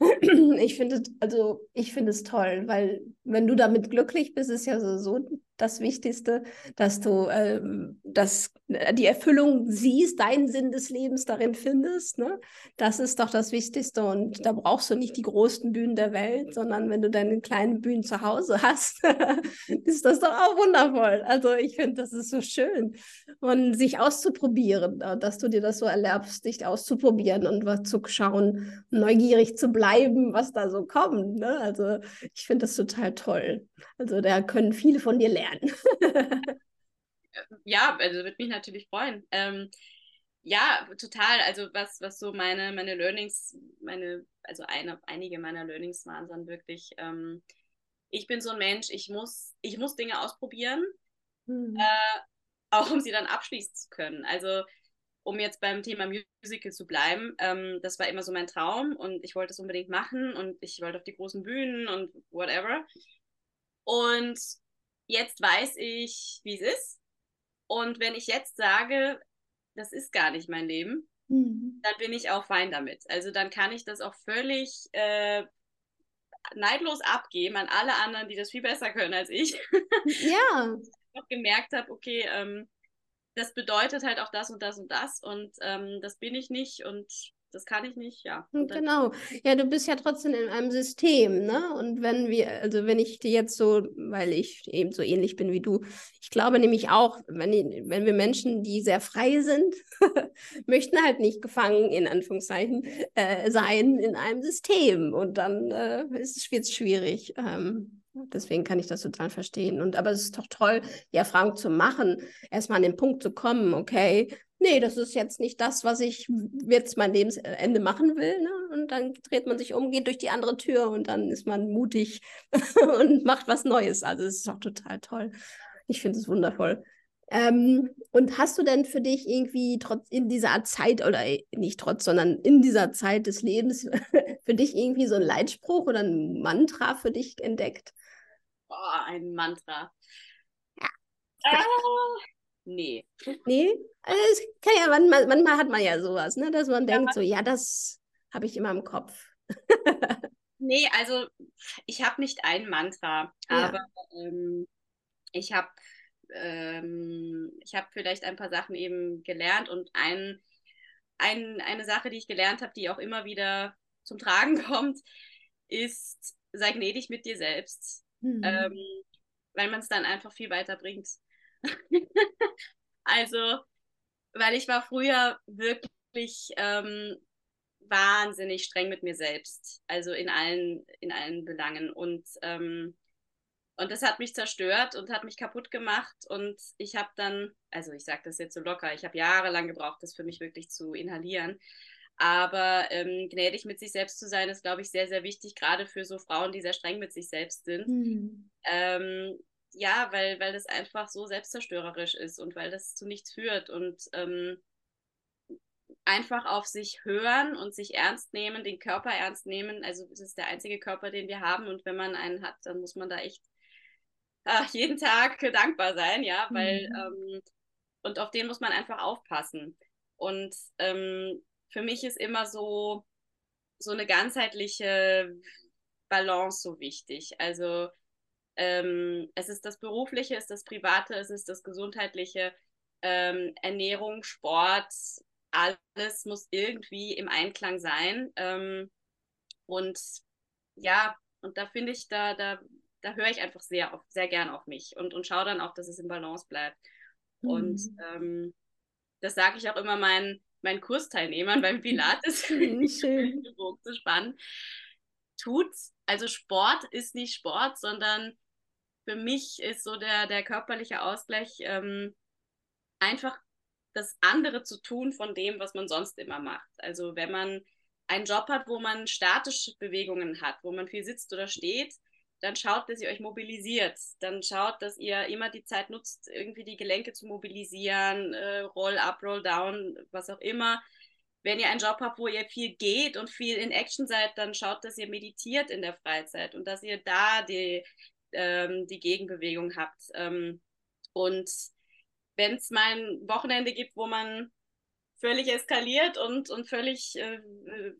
[clears throat] ich finde, also ich finde es toll, weil wenn du damit glücklich bist, ist ja so, so das Wichtigste, dass du ähm, das, äh, die Erfüllung siehst, deinen Sinn des Lebens darin findest. Ne? Das ist doch das Wichtigste. Und da brauchst du nicht die großen Bühnen der Welt, sondern wenn du deine kleinen Bühnen zu Hause hast, [laughs] ist das doch auch wundervoll. Also ich finde, das ist so schön. Und sich auszuprobieren, äh, dass du dir das so erlaubst, dich auszuprobieren und was zu schauen, neugierig zu bleiben, was da so kommt. Ne? Also ich finde das total toll. Also da können viele von dir lernen. [laughs] ja, also würde mich natürlich freuen. Ähm, ja, total. Also was, was so meine, meine Learnings, meine, also eine, einige meiner Learnings waren dann wirklich, ähm, ich bin so ein Mensch, ich muss, ich muss Dinge ausprobieren, mhm. äh, auch um sie dann abschließen zu können. Also um jetzt beim Thema Musical zu bleiben, ähm, das war immer so mein Traum und ich wollte es unbedingt machen und ich wollte auf die großen Bühnen und whatever. Und jetzt weiß ich, wie es ist. Und wenn ich jetzt sage, das ist gar nicht mein Leben, mhm. dann bin ich auch fein damit. Also dann kann ich das auch völlig äh, neidlos abgeben an alle anderen, die das viel besser können als ich. [laughs] Ja. ich auch gemerkt habe, okay, ähm, das bedeutet halt auch das und das und das und ähm, das bin ich nicht und das kann ich nicht, ja. Genau. Ja, du bist ja trotzdem in einem System, ne? Und wenn wir, also wenn ich dir jetzt so, weil ich eben so ähnlich bin wie du, ich glaube nämlich auch, wenn, wenn wir Menschen, die sehr frei sind, [laughs] möchten halt nicht gefangen, in Anführungszeichen, äh, sein in einem System. Und dann äh, ist es schwierig. Ähm, Deswegen kann ich das total verstehen. Und aber es ist doch toll, die Erfahrung zu machen, erstmal an den Punkt zu kommen, okay, nee, das ist jetzt nicht das, was ich jetzt mein Lebensende machen will. Ne? Und dann dreht man sich um, geht durch die andere Tür und dann ist man mutig [laughs] und macht was Neues. Also es ist doch total toll. Ich finde es wundervoll. Ähm, und hast du denn für dich irgendwie trotz in dieser Zeit oder nicht trotz, sondern in dieser Zeit des Lebens [laughs] für dich irgendwie so ein Leitspruch oder ein Mantra für dich entdeckt? Boah, ein Mantra. Ja. Äh, nee. Nee? Also, kann ja, manchmal, manchmal hat man ja sowas, ne? dass man ja, denkt, so, ja, das habe ich immer im Kopf. [laughs] nee, also ich habe nicht ein Mantra, ja. aber ähm, ich habe ähm, ich habe vielleicht ein paar Sachen eben gelernt und ein, ein, eine Sache, die ich gelernt habe, die auch immer wieder zum Tragen [laughs] kommt, ist, sei gnädig mit dir selbst, mhm. ähm, weil man es dann einfach viel weiter bringt. [laughs] also, weil ich war früher wirklich ähm, wahnsinnig streng mit mir selbst, also in allen, in allen Belangen und ähm, und das hat mich zerstört und hat mich kaputt gemacht. Und ich habe dann, also ich sage das jetzt so locker, ich habe jahrelang gebraucht, das für mich wirklich zu inhalieren. Aber ähm, gnädig mit sich selbst zu sein, ist, glaube ich, sehr, sehr wichtig, gerade für so Frauen, die sehr streng mit sich selbst sind. Mhm. Ähm, ja, weil, weil das einfach so selbstzerstörerisch ist und weil das zu nichts führt. Und ähm, einfach auf sich hören und sich ernst nehmen, den Körper ernst nehmen. Also es ist der einzige Körper, den wir haben. Und wenn man einen hat, dann muss man da echt ach, jeden Tag dankbar sein, ja, weil mhm. ähm, und auf den muss man einfach aufpassen. Und ähm, für mich ist immer so, so eine ganzheitliche Balance so wichtig. Also ähm, es ist das Berufliche, es ist das Private, es ist das Gesundheitliche, ähm, Ernährung, Sport, alles muss irgendwie im Einklang sein. Ähm, und ja, und da finde ich, da, da da höre ich einfach sehr, auf, sehr gern auf mich und, und schaue dann auch, dass es im Balance bleibt. Mhm. Und ähm, das sage ich auch immer meinen, meinen Kursteilnehmern beim [laughs] Pilates, [laughs] schön zu spannen. Tut's, also Sport ist nicht Sport, sondern für mich ist so der, der körperliche Ausgleich ähm, einfach das andere zu tun von dem, was man sonst immer macht. Also wenn man einen Job hat, wo man statische Bewegungen hat, wo man viel sitzt oder steht, dann schaut, dass ihr euch mobilisiert. Dann schaut, dass ihr immer die Zeit nutzt, irgendwie die Gelenke zu mobilisieren, äh, Roll up, Roll down, was auch immer. Wenn ihr einen Job habt, wo ihr viel geht und viel in Action seid, dann schaut, dass ihr meditiert in der Freizeit und dass ihr da die, ähm, die Gegenbewegung habt. Ähm, und wenn es mal ein Wochenende gibt, wo man völlig eskaliert und, und völlig, äh,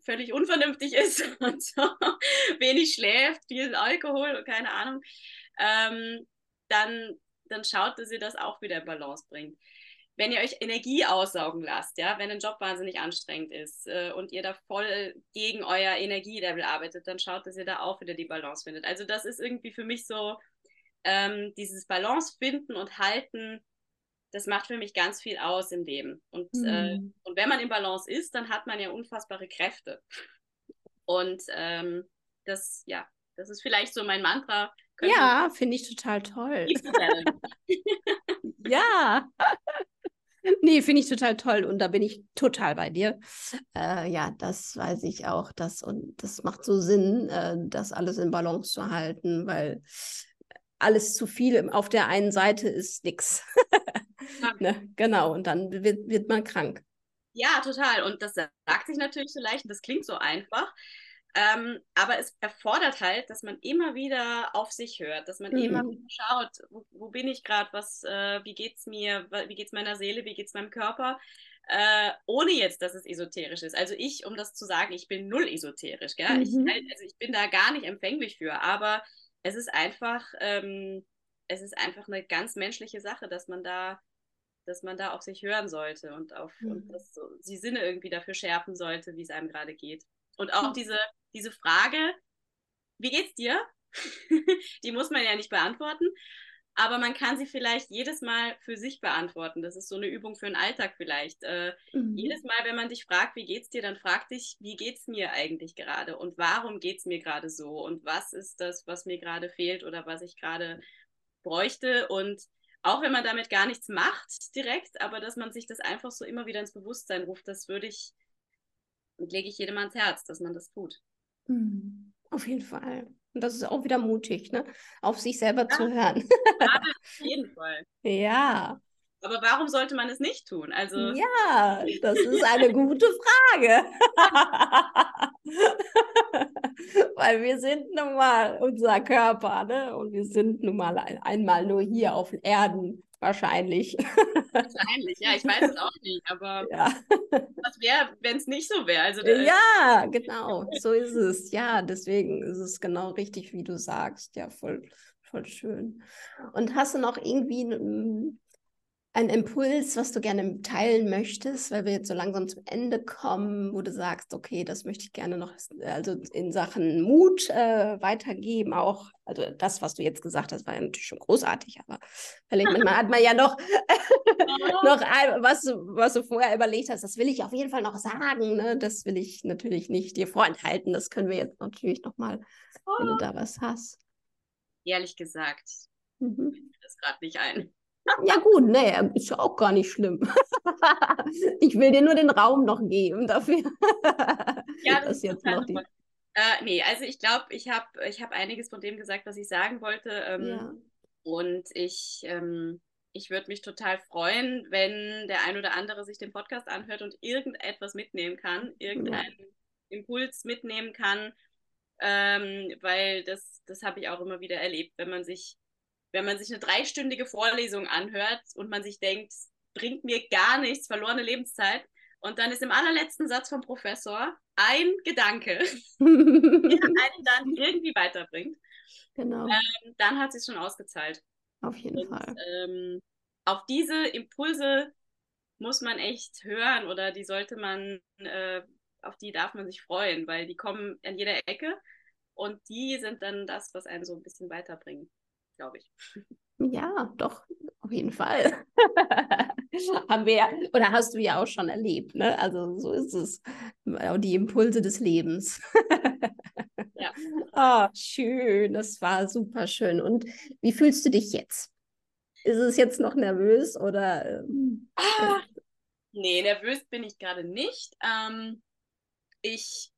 völlig unvernünftig ist [laughs] und so wenig schläft, viel Alkohol und keine Ahnung, ähm, dann, dann schaut, dass ihr das auch wieder in Balance bringt. Wenn ihr euch Energie aussaugen lasst, ja, wenn ein Job wahnsinnig anstrengend ist äh, und ihr da voll gegen euer Energielevel arbeitet, dann schaut, dass ihr da auch wieder die Balance findet. Also das ist irgendwie für mich so ähm, dieses Balance finden und halten das macht für mich ganz viel aus im Leben. Und, mhm. äh, und wenn man im Balance ist, dann hat man ja unfassbare Kräfte. Und ähm, das, ja, das ist vielleicht so mein Mantra. Können ja, finde ich total toll. [laughs] ja. [laughs] Nee, finde ich total toll und da bin ich total bei dir. Äh, ja, das weiß ich auch. Das, und das macht so Sinn, äh, das alles in Balance zu halten, weil alles zu viel auf der einen Seite ist nichts. [laughs] Ne? Genau, und dann wird, wird man krank. Ja, total. Und das sagt sich natürlich so leicht und das klingt so einfach. Ähm, aber es erfordert halt, dass man immer wieder auf sich hört, dass man mhm. immer wieder schaut, wo, wo bin ich gerade, was, äh, wie geht's mir, wie geht's meiner Seele, wie geht's meinem Körper, äh, ohne jetzt, dass es esoterisch ist. Also ich, um das zu sagen, ich bin null esoterisch, gell? Mhm. Ich, also ich bin da gar nicht empfänglich für, aber es ist einfach, ähm, es ist einfach eine ganz menschliche Sache, dass man da dass man da auf sich hören sollte und auf mhm. und das so, die Sinne irgendwie dafür schärfen sollte, wie es einem gerade geht. Und auch diese, diese Frage, wie geht's dir? [laughs] die muss man ja nicht beantworten. aber man kann sie vielleicht jedes Mal für sich beantworten. Das ist so eine Übung für den Alltag vielleicht. Äh, mhm. Jedes Mal, wenn man dich fragt, wie geht's dir, dann frag dich, wie geht's mir eigentlich gerade und warum geht's mir gerade so und was ist das, was mir gerade fehlt oder was ich gerade bräuchte und auch wenn man damit gar nichts macht direkt, aber dass man sich das einfach so immer wieder ins Bewusstsein ruft, das würde ich, lege ich jedem ans Herz, dass man das tut. Mhm. Auf jeden Fall. Und das ist auch wieder mutig, ne? Auf sich selber ja, zu hören. [laughs] auf jeden Fall. Ja. Aber warum sollte man es nicht tun? Also ja, das ist eine gute Frage. [laughs] Weil wir sind nun mal unser Körper, ne? Und wir sind nun mal ein, einmal nur hier auf Erden wahrscheinlich. Wahrscheinlich, ja, ich weiß es auch nicht, aber [laughs] ja. was wäre, wenn es nicht so wäre? Also, ja, genau, so ist es. Ja, deswegen ist es genau richtig, wie du sagst. Ja, voll, voll schön. Und hast du noch irgendwie ein Impuls, was du gerne teilen möchtest, weil wir jetzt so langsam zum Ende kommen, wo du sagst, okay, das möchte ich gerne noch also in Sachen Mut äh, weitergeben, auch, also das, was du jetzt gesagt hast, war ja natürlich schon großartig, aber vielleicht manchmal hat man ja noch, [laughs] noch ein, was, was du vorher überlegt hast, das will ich auf jeden Fall noch sagen, ne? das will ich natürlich nicht dir vorenthalten, das können wir jetzt natürlich nochmal, wenn du da was hast. Ehrlich gesagt, mhm. ich das gerade nicht ein. Ja gut, nee, ist ja auch gar nicht schlimm. [laughs] ich will dir nur den Raum noch geben dafür. [laughs] ja, das, das jetzt noch die... Äh, nee, also ich glaube, ich habe ich hab einiges von dem gesagt, was ich sagen wollte. Ähm, ja. Und ich, ähm, ich würde mich total freuen, wenn der ein oder andere sich den Podcast anhört und irgendetwas mitnehmen kann, irgendeinen ja. Impuls mitnehmen kann, ähm, weil das, das habe ich auch immer wieder erlebt, wenn man sich wenn man sich eine dreistündige Vorlesung anhört und man sich denkt, bringt mir gar nichts, verlorene Lebenszeit. Und dann ist im allerletzten Satz vom Professor ein Gedanke, [laughs] der [laughs] einen dann irgendwie weiterbringt. Genau. Ähm, dann hat es sich schon ausgezahlt. Auf jeden und, Fall. Ähm, auf diese Impulse muss man echt hören oder die sollte man, äh, auf die darf man sich freuen, weil die kommen an jeder Ecke und die sind dann das, was einen so ein bisschen weiterbringt glaube ich. Ja, doch, auf jeden Fall. [laughs] Haben wir ja, oder hast du ja auch schon erlebt, ne? Also so ist es. Die Impulse des Lebens. [laughs] ja. Oh, schön, das war super schön. Und wie fühlst du dich jetzt? Ist es jetzt noch nervös oder? Ähm, ah, nee, nervös bin ich gerade nicht. Ähm, ich,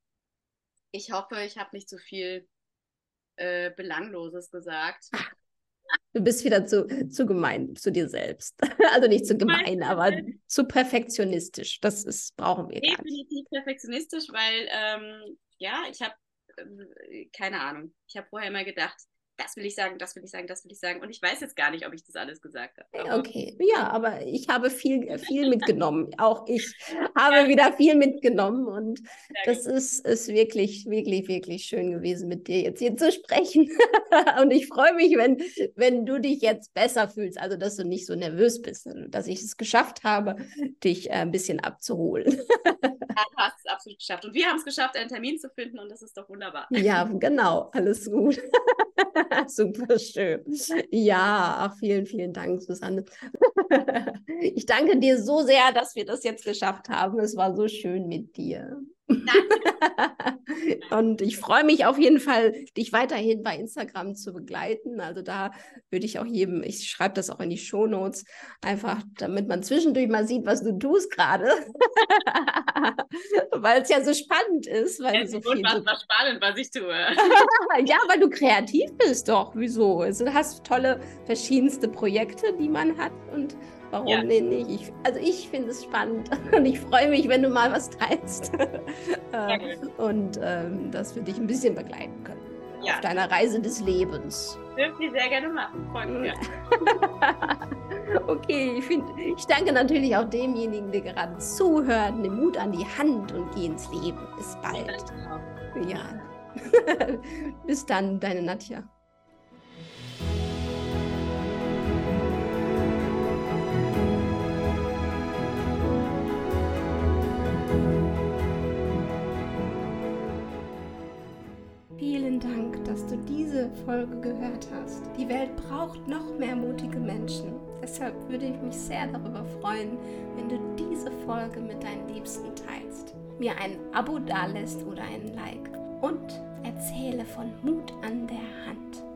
ich hoffe, ich habe nicht zu so viel äh, Belangloses gesagt. Ach, Du bist wieder zu, zu gemein zu dir selbst. [laughs] Also nicht zu gemein, aber zu perfektionistisch. Das ist, brauchen wir gar nicht. Definitiv perfektionistisch, weil ähm, ja, ich habe äh, keine Ahnung. Ich habe vorher immer gedacht, das will ich sagen, das will ich sagen, das will ich sagen. Und ich weiß jetzt gar nicht, ob ich das alles gesagt habe. Okay, ja, aber ich habe viel, viel mitgenommen. Auch ich [laughs] habe ja. wieder viel mitgenommen. Und das ist, ist wirklich, wirklich, wirklich schön gewesen, mit dir jetzt hier zu sprechen. [laughs] und ich freue mich, wenn, wenn du dich jetzt besser fühlst, also dass du nicht so nervös bist, dass ich es geschafft habe, dich äh, ein bisschen abzuholen. ja, du hast es absolut geschafft. Und wir haben es geschafft, einen Termin zu finden und das ist doch wunderbar. Ja, genau, alles gut. [laughs] [laughs] Super schön. Ja, vielen, vielen Dank, Susanne. [laughs] ich danke dir so sehr, dass wir das jetzt geschafft haben. Es war so schön mit dir. [laughs] und ich freue mich auf jeden Fall, dich weiterhin bei Instagram zu begleiten. Also da würde ich auch jedem, ich schreibe das auch in die Shownotes, einfach damit man zwischendurch mal sieht, was du tust gerade. [laughs] weil es ja so spannend ist. Weil es so viel so... spannend, was ich tue. [laughs] ja, weil du kreativ bist doch. Wieso? Also, du hast tolle verschiedenste Projekte, die man hat und Warum ja. denn nicht? Ich, also ich finde es spannend [laughs] und ich freue mich, wenn du mal was teilst [laughs] äh, und ähm, das wir dich ein bisschen begleiten können ja. auf deiner Reise des Lebens. Dürfen Sie sehr gerne machen. Mich. [laughs] okay, ich, find, ich danke natürlich auch demjenigen, der gerade zuhört. Nimm Mut an die Hand und geh ins Leben. Bis bald. Ja. Bis dann, deine Nadja. Folge gehört hast. Die Welt braucht noch mehr mutige Menschen. Deshalb würde ich mich sehr darüber freuen, wenn du diese Folge mit deinen Liebsten teilst, mir ein Abo dalässt oder ein Like und erzähle von Mut an der Hand.